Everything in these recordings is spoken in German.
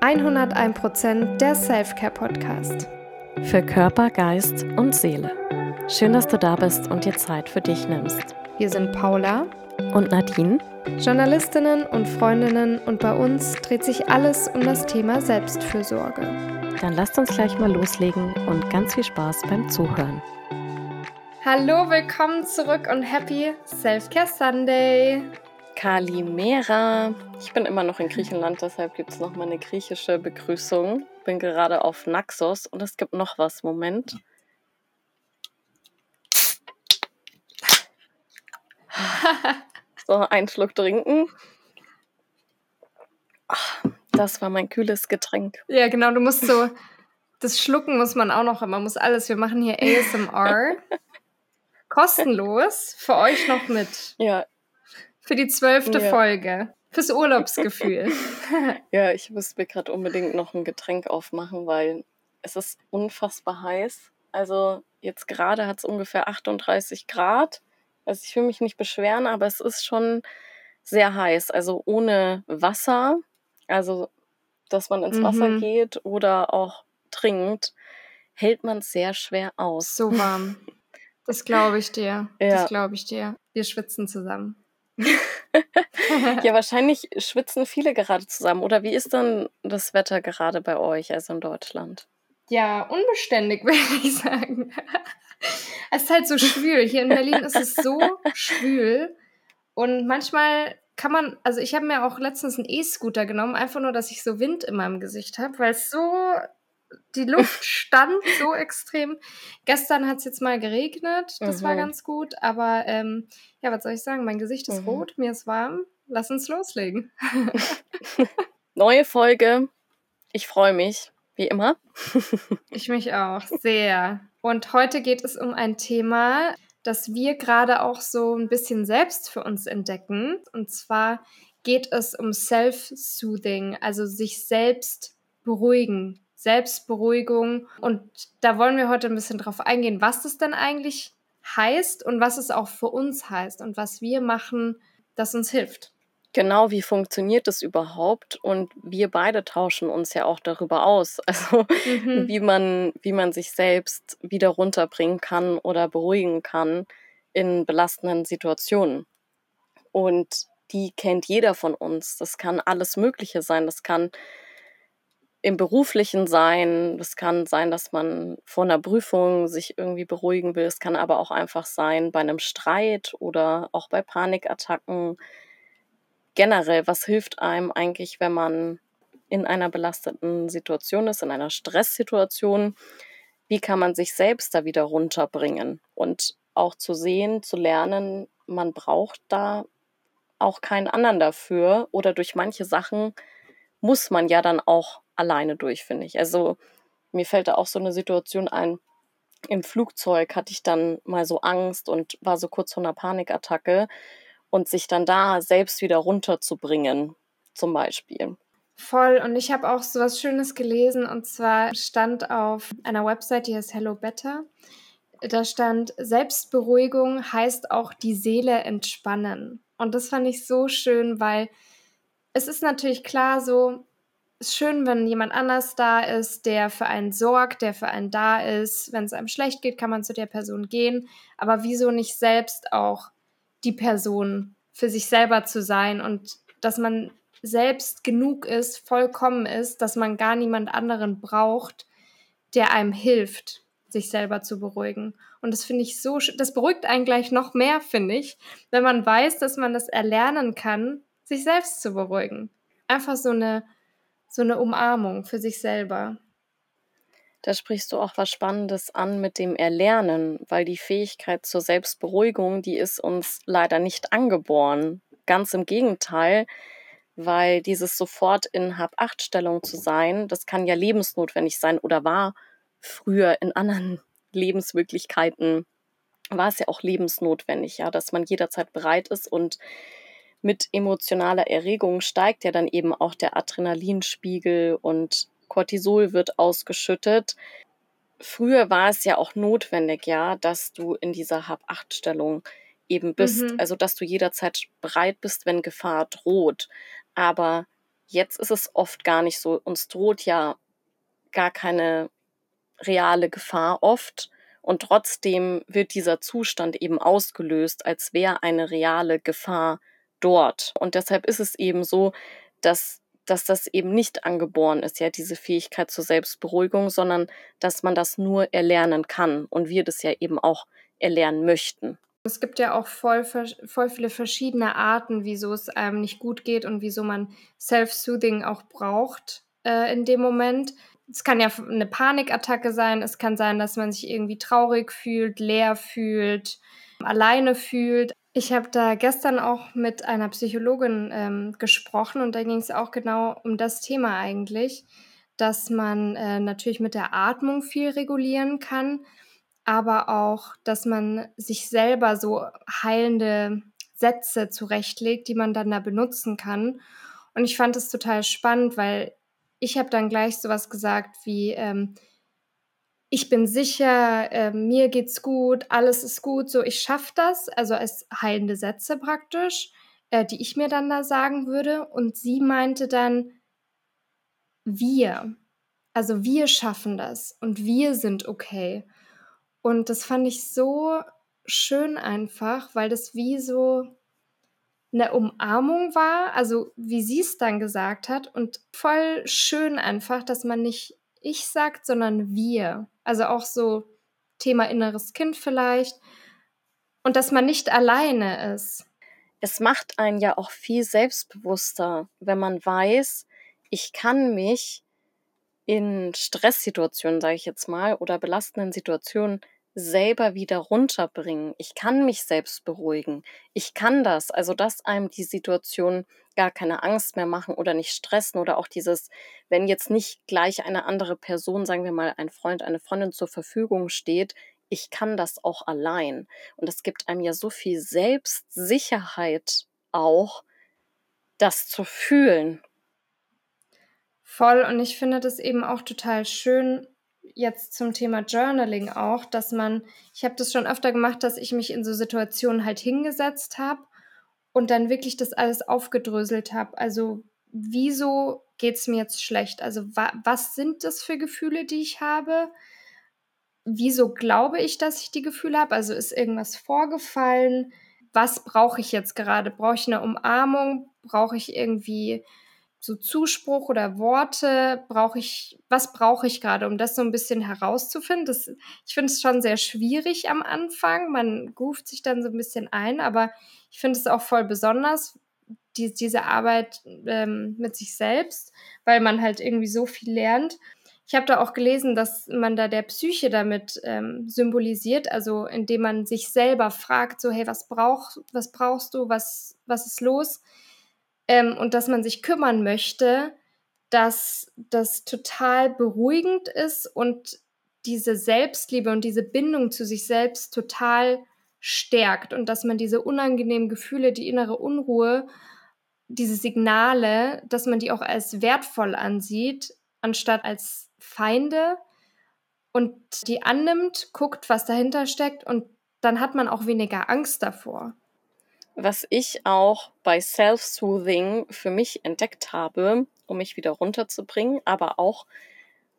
101% der Selfcare Podcast. Für Körper, Geist und Seele. Schön, dass du da bist und dir Zeit für dich nimmst. Wir sind Paula und Nadine, Journalistinnen und Freundinnen und bei uns dreht sich alles um das Thema Selbstfürsorge. Dann lasst uns gleich mal loslegen und ganz viel Spaß beim Zuhören. Hallo, willkommen zurück und happy Selfcare Sunday. Kalimera. Ich bin immer noch in Griechenland, deshalb gibt es noch mal eine griechische Begrüßung. Bin gerade auf Naxos und es gibt noch was. Moment. so, einen Schluck trinken. Das war mein kühles Getränk. Ja, genau, du musst so. Das Schlucken muss man auch noch, man muss alles. Wir machen hier ASMR. Kostenlos für euch noch mit. Ja, für die zwölfte ja. Folge. Fürs Urlaubsgefühl. ja, ich müsste mir gerade unbedingt noch ein Getränk aufmachen, weil es ist unfassbar heiß. Also jetzt gerade hat es ungefähr 38 Grad. Also ich will mich nicht beschweren, aber es ist schon sehr heiß. Also ohne Wasser, also dass man ins mhm. Wasser geht oder auch trinkt, hält man es sehr schwer aus. So warm. Das glaube ich dir. Ja. Das glaube ich dir. Wir schwitzen zusammen. ja, wahrscheinlich schwitzen viele gerade zusammen. Oder wie ist dann das Wetter gerade bei euch, also in Deutschland? Ja, unbeständig, würde ich sagen. es ist halt so schwül. Hier in Berlin ist es so schwül. Und manchmal kann man, also ich habe mir auch letztens einen E-Scooter genommen, einfach nur, dass ich so Wind in meinem Gesicht habe, weil es so die Luft stand so extrem. Gestern hat es jetzt mal geregnet, das mhm. war ganz gut. Aber ähm, ja, was soll ich sagen? Mein Gesicht ist mhm. rot, mir ist warm. Lass uns loslegen. Neue Folge. Ich freue mich, wie immer. ich mich auch, sehr. Und heute geht es um ein Thema, das wir gerade auch so ein bisschen selbst für uns entdecken. Und zwar geht es um Self-Soothing, also sich selbst beruhigen, Selbstberuhigung. Und da wollen wir heute ein bisschen drauf eingehen, was das denn eigentlich heißt und was es auch für uns heißt und was wir machen, das uns hilft. Genau, wie funktioniert das überhaupt? Und wir beide tauschen uns ja auch darüber aus, also mhm. wie man, wie man sich selbst wieder runterbringen kann oder beruhigen kann in belastenden Situationen. Und die kennt jeder von uns. Das kann alles Mögliche sein. Das kann im beruflichen sein. Es kann sein, dass man vor einer Prüfung sich irgendwie beruhigen will. Es kann aber auch einfach sein bei einem Streit oder auch bei Panikattacken. Generell, was hilft einem eigentlich, wenn man in einer belasteten Situation ist, in einer Stresssituation? Wie kann man sich selbst da wieder runterbringen? Und auch zu sehen, zu lernen, man braucht da auch keinen anderen dafür oder durch manche Sachen muss man ja dann auch alleine durch, finde ich. Also mir fällt da auch so eine Situation ein. Im Flugzeug hatte ich dann mal so Angst und war so kurz vor einer Panikattacke und sich dann da selbst wieder runterzubringen, zum Beispiel. Voll. Und ich habe auch so was Schönes gelesen und zwar stand auf einer Website, die heißt Hello Better. Da stand, Selbstberuhigung heißt auch die Seele entspannen. Und das fand ich so schön, weil es ist natürlich klar so, ist schön, wenn jemand anders da ist, der für einen sorgt, der für einen da ist. Wenn es einem schlecht geht, kann man zu der Person gehen. Aber wieso nicht selbst auch die Person für sich selber zu sein und dass man selbst genug ist, vollkommen ist, dass man gar niemand anderen braucht, der einem hilft, sich selber zu beruhigen. Und das finde ich so, das beruhigt einen gleich noch mehr, finde ich, wenn man weiß, dass man das erlernen kann, sich selbst zu beruhigen. Einfach so eine so eine Umarmung für sich selber. Da sprichst du auch was Spannendes an mit dem Erlernen, weil die Fähigkeit zur Selbstberuhigung, die ist uns leider nicht angeboren. Ganz im Gegenteil, weil dieses sofort in Hab-Acht-Stellung zu sein, das kann ja lebensnotwendig sein oder war früher in anderen Lebensmöglichkeiten, war es ja auch lebensnotwendig, ja, dass man jederzeit bereit ist und mit emotionaler Erregung steigt ja dann eben auch der Adrenalinspiegel und Cortisol wird ausgeschüttet. Früher war es ja auch notwendig, ja, dass du in dieser Hab-Acht-Stellung eben bist, mhm. also dass du jederzeit bereit bist, wenn Gefahr droht. Aber Jetzt ist es oft gar nicht so. Uns droht ja gar keine reale Gefahr oft. Und trotzdem wird dieser Zustand eben ausgelöst, als wäre eine reale Gefahr dort. Und deshalb ist es eben so, dass, dass das eben nicht angeboren ist, ja, diese Fähigkeit zur Selbstberuhigung, sondern dass man das nur erlernen kann und wir das ja eben auch erlernen möchten. Es gibt ja auch voll, voll viele verschiedene Arten, wieso es einem nicht gut geht und wieso man Self-Soothing auch braucht äh, in dem Moment. Es kann ja eine Panikattacke sein, es kann sein, dass man sich irgendwie traurig fühlt, leer fühlt, alleine fühlt. Ich habe da gestern auch mit einer Psychologin ähm, gesprochen und da ging es auch genau um das Thema eigentlich, dass man äh, natürlich mit der Atmung viel regulieren kann, aber auch, dass man sich selber so heilende Sätze zurechtlegt, die man dann da benutzen kann. Und ich fand es total spannend, weil ich habe dann gleich sowas gesagt wie, ähm, ich bin sicher, äh, mir geht's gut, alles ist gut, so ich schaffe das, also als heilende Sätze praktisch, äh, die ich mir dann da sagen würde. Und sie meinte dann, wir, also wir schaffen das und wir sind okay. Und das fand ich so schön einfach, weil das wie so eine Umarmung war, also wie sie es dann gesagt hat und voll schön einfach, dass man nicht ich sagt, sondern wir. Also auch so Thema inneres Kind vielleicht und dass man nicht alleine ist. Es macht einen ja auch viel selbstbewusster, wenn man weiß, ich kann mich in Stresssituationen, sage ich jetzt mal, oder belastenden Situationen selber wieder runterbringen. Ich kann mich selbst beruhigen. Ich kann das. Also, dass einem die Situation gar keine Angst mehr machen oder nicht stressen oder auch dieses, wenn jetzt nicht gleich eine andere Person, sagen wir mal ein Freund, eine Freundin zur Verfügung steht, ich kann das auch allein. Und es gibt einem ja so viel Selbstsicherheit auch, das zu fühlen Voll. Und ich finde das eben auch total schön, jetzt zum Thema Journaling auch, dass man, ich habe das schon öfter gemacht, dass ich mich in so Situationen halt hingesetzt habe und dann wirklich das alles aufgedröselt habe. Also wieso geht es mir jetzt schlecht? Also wa was sind das für Gefühle, die ich habe? Wieso glaube ich, dass ich die Gefühle habe? Also ist irgendwas vorgefallen? Was brauche ich jetzt gerade? Brauche ich eine Umarmung? Brauche ich irgendwie so Zuspruch oder Worte brauche ich, was brauche ich gerade, um das so ein bisschen herauszufinden? Das, ich finde es schon sehr schwierig am Anfang. Man ruft sich dann so ein bisschen ein, aber ich finde es auch voll besonders, die, diese Arbeit ähm, mit sich selbst, weil man halt irgendwie so viel lernt. Ich habe da auch gelesen, dass man da der Psyche damit ähm, symbolisiert, also indem man sich selber fragt, so hey, was brauch, was brauchst du, was, was ist los? Ähm, und dass man sich kümmern möchte, dass das total beruhigend ist und diese Selbstliebe und diese Bindung zu sich selbst total stärkt und dass man diese unangenehmen Gefühle, die innere Unruhe, diese Signale, dass man die auch als wertvoll ansieht, anstatt als Feinde und die annimmt, guckt, was dahinter steckt und dann hat man auch weniger Angst davor was ich auch bei Self-Soothing für mich entdeckt habe, um mich wieder runterzubringen, aber auch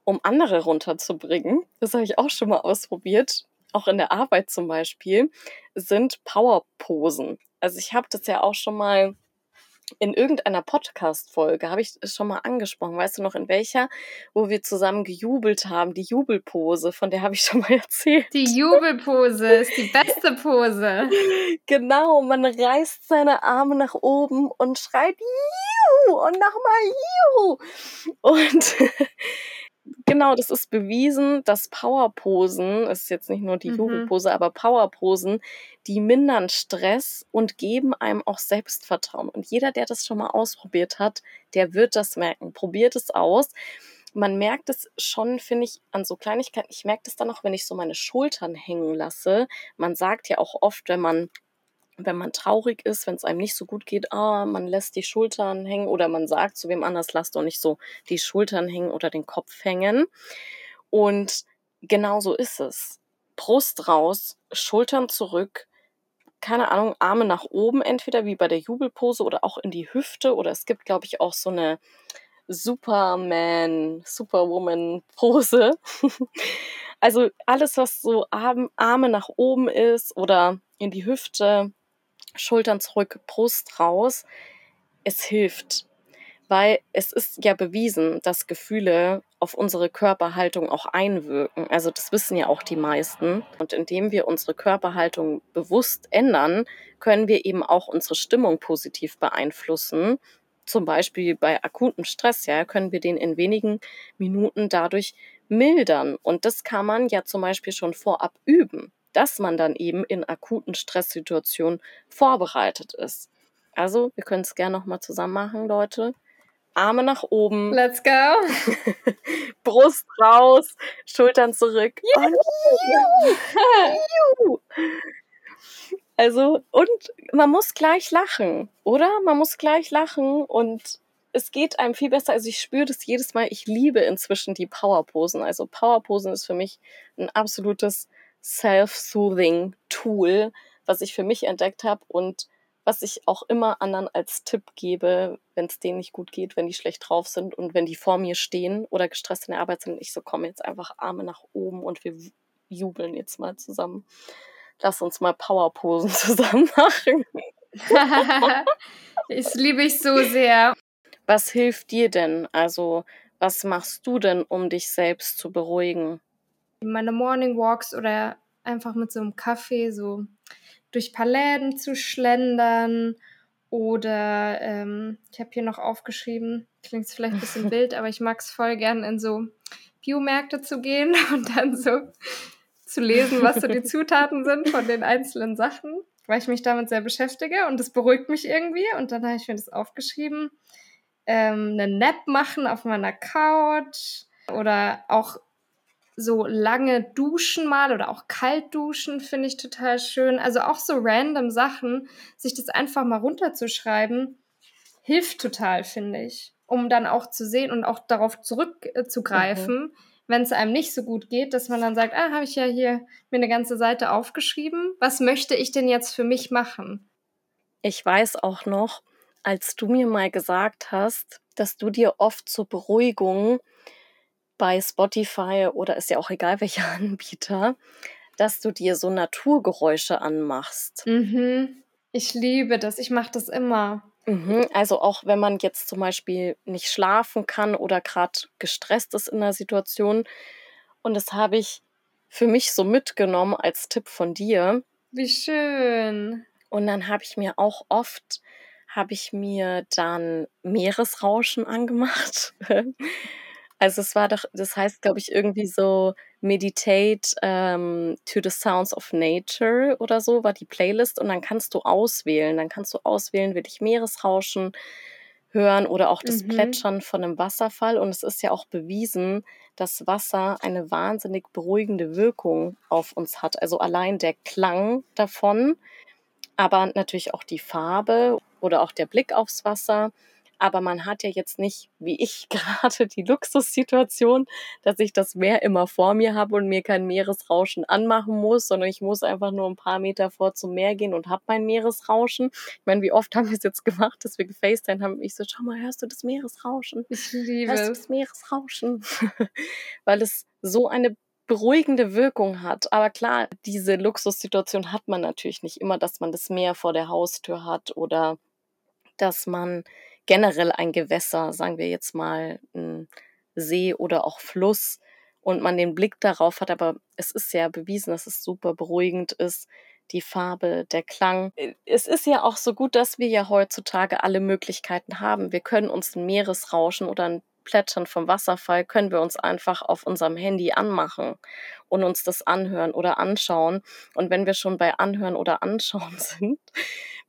um andere runterzubringen, das habe ich auch schon mal ausprobiert, auch in der Arbeit zum Beispiel, sind Powerposen. Also ich habe das ja auch schon mal in irgendeiner Podcast-Folge habe ich es schon mal angesprochen. Weißt du noch in welcher? Wo wir zusammen gejubelt haben. Die Jubelpose, von der habe ich schon mal erzählt. Die Jubelpose ist die beste Pose. genau, man reißt seine Arme nach oben und schreit Juhu und nochmal Juhu. Und genau, das ist bewiesen, dass Powerposen, ist jetzt nicht nur die mhm. Jubelpose, aber Powerposen, die mindern Stress und geben einem auch Selbstvertrauen. Und jeder, der das schon mal ausprobiert hat, der wird das merken. Probiert es aus. Man merkt es schon, finde ich, an so Kleinigkeiten. Ich merke das dann auch, wenn ich so meine Schultern hängen lasse. Man sagt ja auch oft, wenn man wenn man traurig ist, wenn es einem nicht so gut geht, ah, man lässt die Schultern hängen oder man sagt zu wem anders, lass doch nicht so die Schultern hängen oder den Kopf hängen. Und genau so ist es. Brust raus, Schultern zurück, keine Ahnung, Arme nach oben, entweder wie bei der Jubelpose oder auch in die Hüfte. Oder es gibt, glaube ich, auch so eine Superman, Superwoman-Pose. also alles, was so Arme nach oben ist oder in die Hüfte, Schultern zurück, Brust raus, es hilft weil es ist ja bewiesen, dass Gefühle auf unsere Körperhaltung auch einwirken. Also das wissen ja auch die meisten. Und indem wir unsere Körperhaltung bewusst ändern, können wir eben auch unsere Stimmung positiv beeinflussen. Zum Beispiel bei akutem Stress, ja, können wir den in wenigen Minuten dadurch mildern. Und das kann man ja zum Beispiel schon vorab üben, dass man dann eben in akuten Stresssituationen vorbereitet ist. Also, wir können es gerne nochmal zusammen machen, Leute. Arme nach oben. Let's go. Brust raus, Schultern zurück. also, und man muss gleich lachen, oder? Man muss gleich lachen und es geht einem viel besser. Also ich spüre das jedes Mal. Ich liebe inzwischen die Powerposen. Also Powerposen ist für mich ein absolutes Self-Soothing Tool, was ich für mich entdeckt habe und was ich auch immer anderen als Tipp gebe, wenn es denen nicht gut geht, wenn die schlecht drauf sind und wenn die vor mir stehen oder gestresst in der Arbeit sind, ich so komme jetzt einfach Arme nach oben und wir jubeln jetzt mal zusammen. Lass uns mal Powerposen zusammen machen. das liebe ich so sehr. Was hilft dir denn? Also, was machst du denn, um dich selbst zu beruhigen? Meine Morning Walks oder einfach mit so einem Kaffee so durch ein paar Läden zu schlendern oder ähm, ich habe hier noch aufgeschrieben, klingt es vielleicht ein bisschen wild, aber ich mag es voll gern in so Biomärkte zu gehen und dann so zu lesen, was so die Zutaten sind von den einzelnen Sachen, weil ich mich damit sehr beschäftige und das beruhigt mich irgendwie und dann habe ich mir das aufgeschrieben. Ähm, eine Nap machen auf meiner Couch oder auch so lange duschen mal oder auch kalt duschen finde ich total schön. Also auch so random Sachen, sich das einfach mal runterzuschreiben, hilft total, finde ich. Um dann auch zu sehen und auch darauf zurückzugreifen, mhm. wenn es einem nicht so gut geht, dass man dann sagt, ah, habe ich ja hier mir eine ganze Seite aufgeschrieben. Was möchte ich denn jetzt für mich machen? Ich weiß auch noch, als du mir mal gesagt hast, dass du dir oft zur Beruhigung bei Spotify oder ist ja auch egal welcher Anbieter, dass du dir so Naturgeräusche anmachst. Mhm. Ich liebe das. Ich mache das immer. Mhm. Also auch wenn man jetzt zum Beispiel nicht schlafen kann oder gerade gestresst ist in einer Situation. Und das habe ich für mich so mitgenommen als Tipp von dir. Wie schön. Und dann habe ich mir auch oft, habe ich mir dann Meeresrauschen angemacht. Also es war doch, das heißt, glaube ich, irgendwie so Meditate ähm, to the Sounds of Nature oder so war die Playlist und dann kannst du auswählen. Dann kannst du auswählen, will ich Meeresrauschen hören oder auch das mhm. Plätschern von einem Wasserfall. Und es ist ja auch bewiesen, dass Wasser eine wahnsinnig beruhigende Wirkung auf uns hat. Also allein der Klang davon, aber natürlich auch die Farbe oder auch der Blick aufs Wasser aber man hat ja jetzt nicht, wie ich gerade, die Luxussituation, dass ich das Meer immer vor mir habe und mir kein Meeresrauschen anmachen muss, sondern ich muss einfach nur ein paar Meter vor zum Meer gehen und habe mein Meeresrauschen. Ich meine, wie oft haben wir es jetzt gemacht, dass wir gefacetimed haben? Ich so, schau mal, hörst du das Meeresrauschen? Ich liebe hörst du das Meeresrauschen? Weil es so eine beruhigende Wirkung hat. Aber klar, diese Luxussituation hat man natürlich nicht immer, dass man das Meer vor der Haustür hat oder dass man generell ein Gewässer, sagen wir jetzt mal ein See oder auch Fluss und man den Blick darauf hat, aber es ist ja bewiesen, dass es super beruhigend ist, die Farbe, der Klang. Äh, es ist ja auch so gut, dass wir ja heutzutage alle Möglichkeiten haben. Wir können uns ein Meeresrauschen oder ein Plätschern vom Wasserfall können wir uns einfach auf unserem Handy anmachen und uns das anhören oder anschauen. Und wenn wir schon bei Anhören oder Anschauen sind,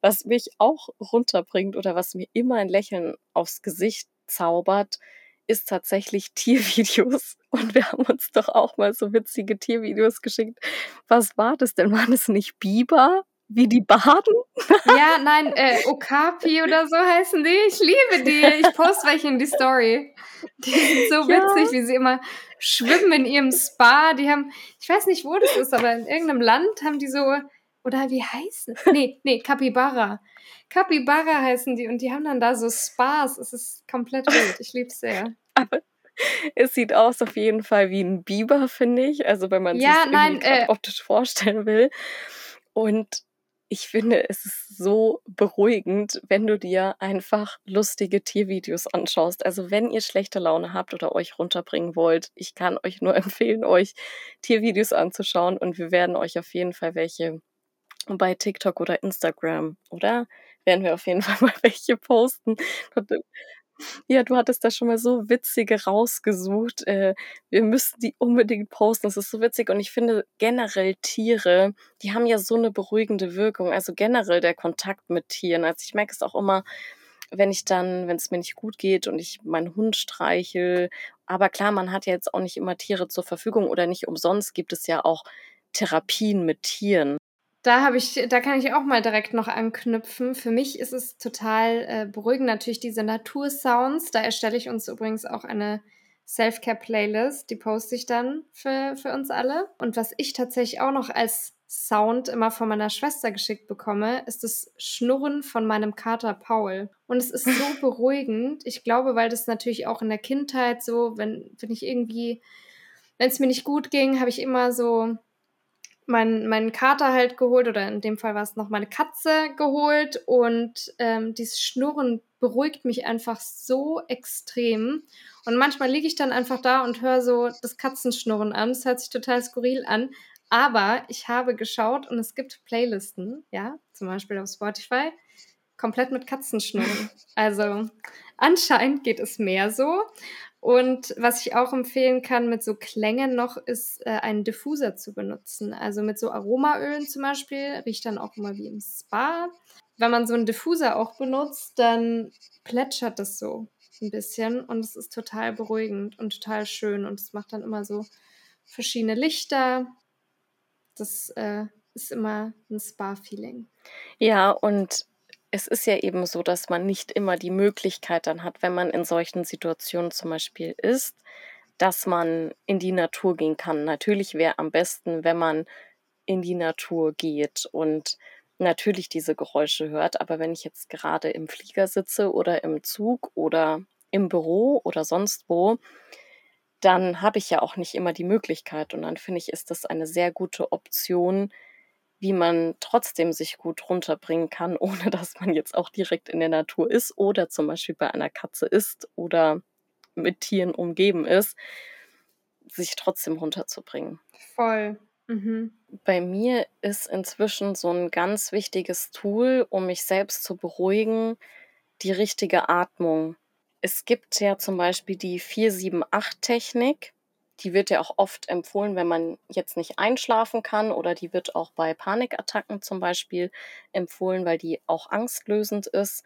was mich auch runterbringt oder was mir immer ein Lächeln aufs Gesicht zaubert, ist tatsächlich Tiervideos. Und wir haben uns doch auch mal so witzige Tiervideos geschickt. Was war das denn? Waren es nicht Biber? Wie die baden? Ja, nein, äh, Okapi oder so heißen die. Ich liebe die. Ich poste welche in die Story. Die sind so ja. witzig, wie sie immer schwimmen in ihrem Spa. Die haben, ich weiß nicht, wo das ist, aber in irgendeinem Land haben die so Oder wie heißen? Nee, nee, Capybara. Capybara heißen die und die haben dann da so Spas. Es ist komplett wild. Ich liebe es sehr. Aber es sieht aus auf jeden Fall wie ein Biber, finde ich. Also wenn man ja, sich äh, optisch vorstellen will. Und ich finde, es ist so beruhigend, wenn du dir einfach lustige Tiervideos anschaust. Also wenn ihr schlechte Laune habt oder euch runterbringen wollt, ich kann euch nur empfehlen, euch Tiervideos anzuschauen und wir werden euch auf jeden Fall welche bei TikTok oder Instagram, oder? Werden wir auf jeden Fall mal welche posten. Ja, du hattest da schon mal so witzige rausgesucht. Äh, wir müssen die unbedingt posten. Das ist so witzig. Und ich finde generell Tiere, die haben ja so eine beruhigende Wirkung. Also generell der Kontakt mit Tieren. Also ich merke es auch immer, wenn ich dann, wenn es mir nicht gut geht und ich meinen Hund streichel. Aber klar, man hat ja jetzt auch nicht immer Tiere zur Verfügung oder nicht umsonst gibt es ja auch Therapien mit Tieren. Da habe ich, da kann ich auch mal direkt noch anknüpfen. Für mich ist es total äh, beruhigend, natürlich diese Natursounds. Da erstelle ich uns übrigens auch eine Self-Care-Playlist, die poste ich dann für, für uns alle. Und was ich tatsächlich auch noch als Sound immer von meiner Schwester geschickt bekomme, ist das Schnurren von meinem Kater Paul. Und es ist so beruhigend. Ich glaube, weil das natürlich auch in der Kindheit so, wenn, wenn ich irgendwie, wenn es mir nicht gut ging, habe ich immer so meinen, meinen Kater halt geholt oder in dem Fall war es noch meine Katze geholt und ähm, dieses Schnurren beruhigt mich einfach so extrem. Und manchmal liege ich dann einfach da und höre so das Katzenschnurren an. Das hört sich total skurril an. Aber ich habe geschaut und es gibt Playlisten, ja, zum Beispiel auf Spotify, komplett mit Katzenschnurren. Also anscheinend geht es mehr so. Und was ich auch empfehlen kann mit so Klängen noch, ist äh, einen Diffuser zu benutzen. Also mit so Aromaölen zum Beispiel, riecht dann auch immer wie im Spa. Wenn man so einen Diffuser auch benutzt, dann plätschert das so ein bisschen und es ist total beruhigend und total schön und es macht dann immer so verschiedene Lichter. Das äh, ist immer ein Spa-Feeling. Ja, und es ist ja eben so, dass man nicht immer die Möglichkeit dann hat, wenn man in solchen Situationen zum Beispiel ist, dass man in die Natur gehen kann. Natürlich wäre am besten, wenn man in die Natur geht und natürlich diese Geräusche hört. Aber wenn ich jetzt gerade im Flieger sitze oder im Zug oder im Büro oder sonst wo, dann habe ich ja auch nicht immer die Möglichkeit. Und dann finde ich, ist das eine sehr gute Option, wie man trotzdem sich gut runterbringen kann, ohne dass man jetzt auch direkt in der Natur ist oder zum Beispiel bei einer Katze ist oder mit Tieren umgeben ist, sich trotzdem runterzubringen. Voll. Mhm. Bei mir ist inzwischen so ein ganz wichtiges Tool, um mich selbst zu beruhigen, die richtige Atmung. Es gibt ja zum Beispiel die 478-Technik die wird ja auch oft empfohlen, wenn man jetzt nicht einschlafen kann oder die wird auch bei Panikattacken zum Beispiel empfohlen, weil die auch angstlösend ist.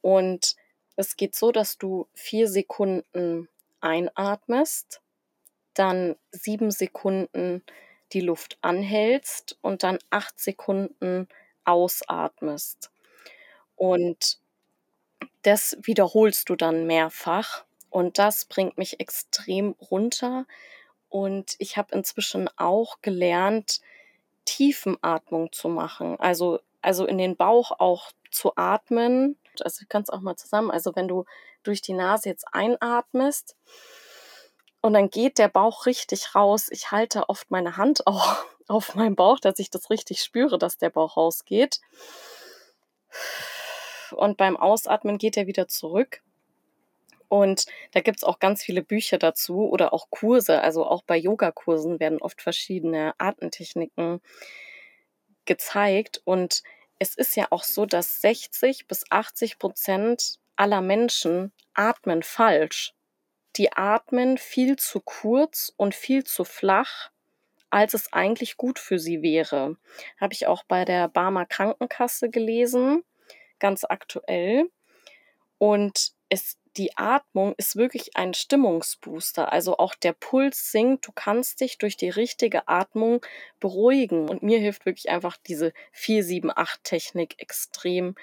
Und es geht so, dass du vier Sekunden einatmest, dann sieben Sekunden die Luft anhältst und dann acht Sekunden ausatmest. Und das wiederholst du dann mehrfach und das bringt mich extrem runter. Und ich habe inzwischen auch gelernt, Tiefenatmung zu machen. Also, also in den Bauch auch zu atmen. Also du kannst auch mal zusammen. Also wenn du durch die Nase jetzt einatmest und dann geht der Bauch richtig raus. Ich halte oft meine Hand auch auf meinen Bauch, dass ich das richtig spüre, dass der Bauch rausgeht. Und beim Ausatmen geht er wieder zurück. Und da gibt's auch ganz viele Bücher dazu oder auch Kurse. Also auch bei Yogakursen werden oft verschiedene Atemtechniken gezeigt. Und es ist ja auch so, dass 60 bis 80 Prozent aller Menschen atmen falsch. Die atmen viel zu kurz und viel zu flach, als es eigentlich gut für sie wäre. Habe ich auch bei der Barmer Krankenkasse gelesen, ganz aktuell. Und es die Atmung ist wirklich ein Stimmungsbooster. Also auch der Puls sinkt. Du kannst dich durch die richtige Atmung beruhigen. Und mir hilft wirklich einfach diese 4-7-8-Technik extrem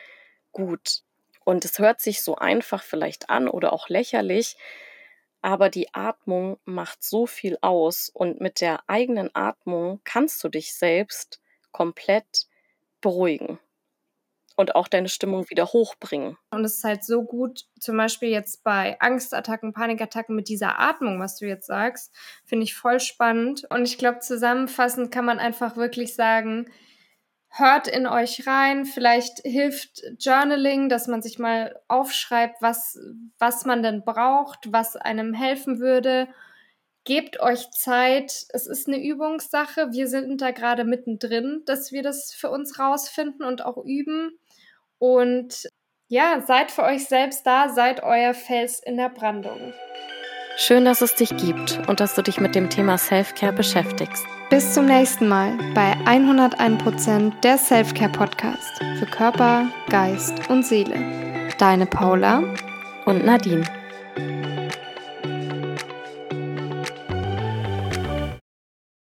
gut. Und es hört sich so einfach vielleicht an oder auch lächerlich, aber die Atmung macht so viel aus. Und mit der eigenen Atmung kannst du dich selbst komplett beruhigen und auch deine Stimmung wieder hochbringen. Und es ist halt so gut, zum Beispiel jetzt bei Angstattacken, Panikattacken mit dieser Atmung, was du jetzt sagst, finde ich voll spannend. Und ich glaube, zusammenfassend kann man einfach wirklich sagen, hört in euch rein. Vielleicht hilft Journaling, dass man sich mal aufschreibt, was, was man denn braucht, was einem helfen würde. Gebt euch Zeit. Es ist eine Übungssache. Wir sind da gerade mittendrin, dass wir das für uns rausfinden und auch üben. Und ja, seid für euch selbst da, seid euer Fels in der Brandung. Schön, dass es dich gibt und dass du dich mit dem Thema Self-Care beschäftigst. Bis zum nächsten Mal bei 101% der Self-Care Podcast für Körper, Geist und Seele. Deine Paula und Nadine.